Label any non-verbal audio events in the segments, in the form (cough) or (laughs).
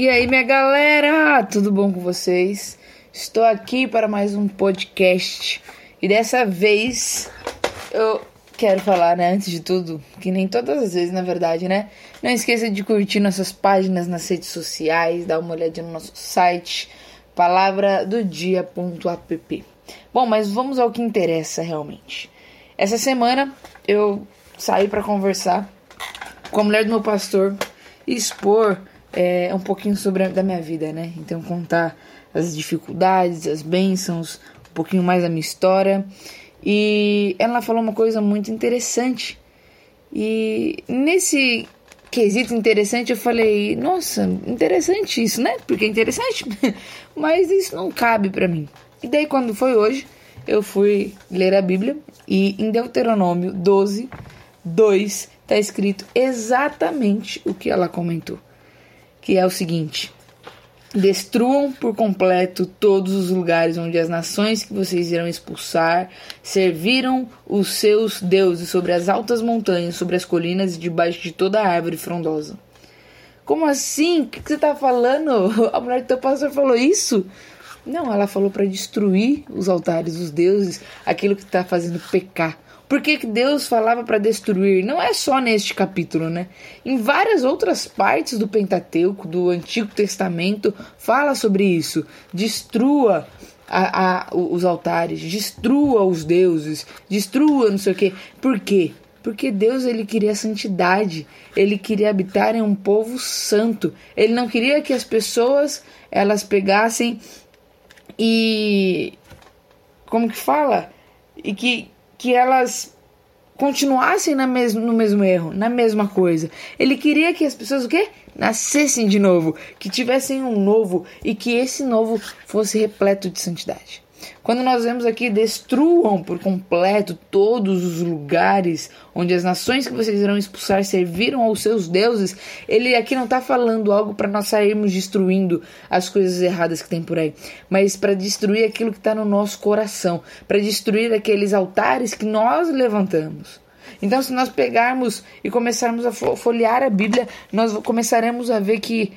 E aí, minha galera, tudo bom com vocês? Estou aqui para mais um podcast e dessa vez eu quero falar, né, antes de tudo, que nem todas as vezes, na verdade, né? Não esqueça de curtir nossas páginas nas redes sociais, dar uma olhadinha no nosso site, palavradodia.app. Bom, mas vamos ao que interessa realmente. Essa semana eu saí para conversar com a mulher do meu pastor e expor é, um pouquinho sobre a, da minha vida, né? Então contar as dificuldades, as bênçãos, um pouquinho mais da minha história. E ela falou uma coisa muito interessante. E nesse quesito interessante eu falei, nossa, interessante isso, né? Porque é interessante, (laughs) mas isso não cabe para mim. E daí quando foi hoje, eu fui ler a Bíblia e em Deuteronômio 12, 2 está escrito exatamente o que ela comentou que é o seguinte: Destruam por completo todos os lugares onde as nações que vocês irão expulsar serviram os seus deuses sobre as altas montanhas, sobre as colinas e debaixo de toda árvore frondosa. Como assim? O que você está falando? (laughs) A mulher do teu pastor falou isso? Não, ela falou para destruir os altares, os deuses, aquilo que está fazendo pecar. Por que, que Deus falava para destruir? Não é só neste capítulo, né? Em várias outras partes do Pentateuco, do Antigo Testamento, fala sobre isso. Destrua a, a, os altares, destrua os deuses, destrua não sei o quê. Por quê? Porque Deus ele queria santidade, ele queria habitar em um povo santo. Ele não queria que as pessoas elas pegassem e como que fala? E que que elas continuassem na mes no mesmo erro, na mesma coisa. Ele queria que as pessoas o quê? Nascessem de novo, que tivessem um novo e que esse novo fosse repleto de santidade. Quando nós vemos aqui, destruam por completo todos os lugares onde as nações que vocês irão expulsar serviram aos seus deuses, ele aqui não está falando algo para nós sairmos destruindo as coisas erradas que tem por aí, mas para destruir aquilo que está no nosso coração, para destruir aqueles altares que nós levantamos. Então, se nós pegarmos e começarmos a folhear a Bíblia, nós começaremos a ver que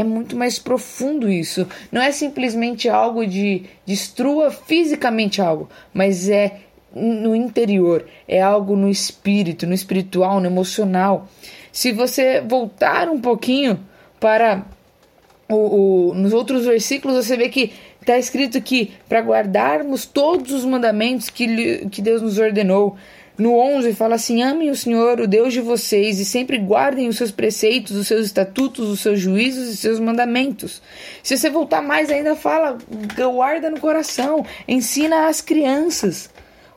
é muito mais profundo isso. Não é simplesmente algo de destrua fisicamente algo, mas é no interior, é algo no espírito, no espiritual, no emocional. Se você voltar um pouquinho para o, o nos outros versículos, você vê que está escrito que para guardarmos todos os mandamentos que, que Deus nos ordenou, no 11 fala assim: Amem o Senhor, o Deus de vocês, e sempre guardem os seus preceitos, os seus estatutos, os seus juízos e seus mandamentos. Se você voltar mais ainda, fala: guarda no coração, ensina às crianças.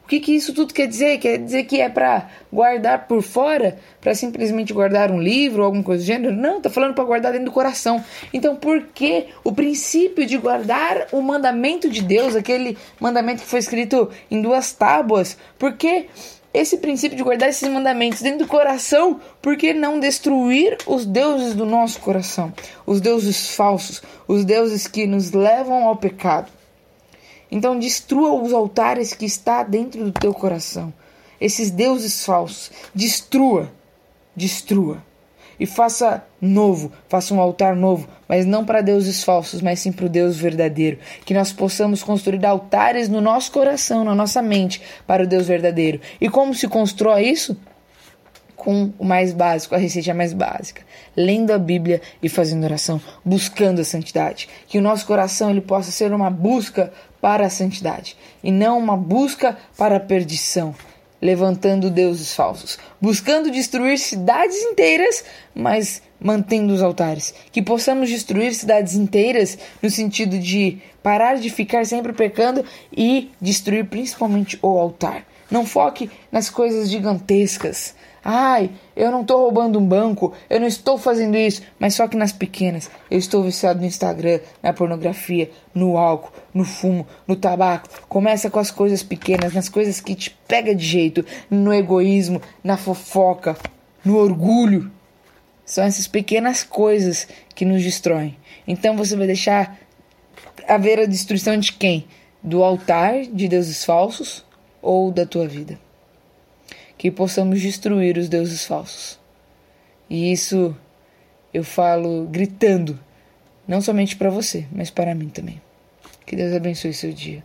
O que, que isso tudo quer dizer? Quer dizer que é para guardar por fora? Para simplesmente guardar um livro ou alguma coisa do gênero? Não, tá falando para guardar dentro do coração. Então, por que o princípio de guardar o mandamento de Deus, aquele mandamento que foi escrito em duas tábuas? Por que esse princípio de guardar esses mandamentos dentro do coração, por que não destruir os deuses do nosso coração? Os deuses falsos, os deuses que nos levam ao pecado. Então destrua os altares que está dentro do teu coração. Esses deuses falsos, destrua, destrua e faça novo, faça um altar novo, mas não para deuses falsos, mas sim para o Deus verdadeiro. Que nós possamos construir altares no nosso coração, na nossa mente, para o Deus verdadeiro. E como se constrói isso? Com o mais básico, a receita mais básica, lendo a Bíblia e fazendo oração, buscando a santidade. Que o nosso coração ele possa ser uma busca para a santidade e não uma busca para a perdição levantando deuses falsos, buscando destruir cidades inteiras, mas mantendo os altares. Que possamos destruir cidades inteiras no sentido de parar de ficar sempre pecando e destruir principalmente o altar. Não foque nas coisas gigantescas. Ai, eu não estou roubando um banco, eu não estou fazendo isso, mas só que nas pequenas. Eu estou viciado no Instagram, na pornografia, no álcool, no fumo, no tabaco. Começa com as coisas pequenas, nas coisas que te pega de jeito, no egoísmo, na fofoca, no orgulho. São essas pequenas coisas que nos destroem. Então você vai deixar haver a destruição de quem? Do altar de deuses falsos ou da tua vida? Que possamos destruir os deuses falsos. E isso eu falo gritando Não somente para você, mas para mim também. Que Deus abençoe seu dia.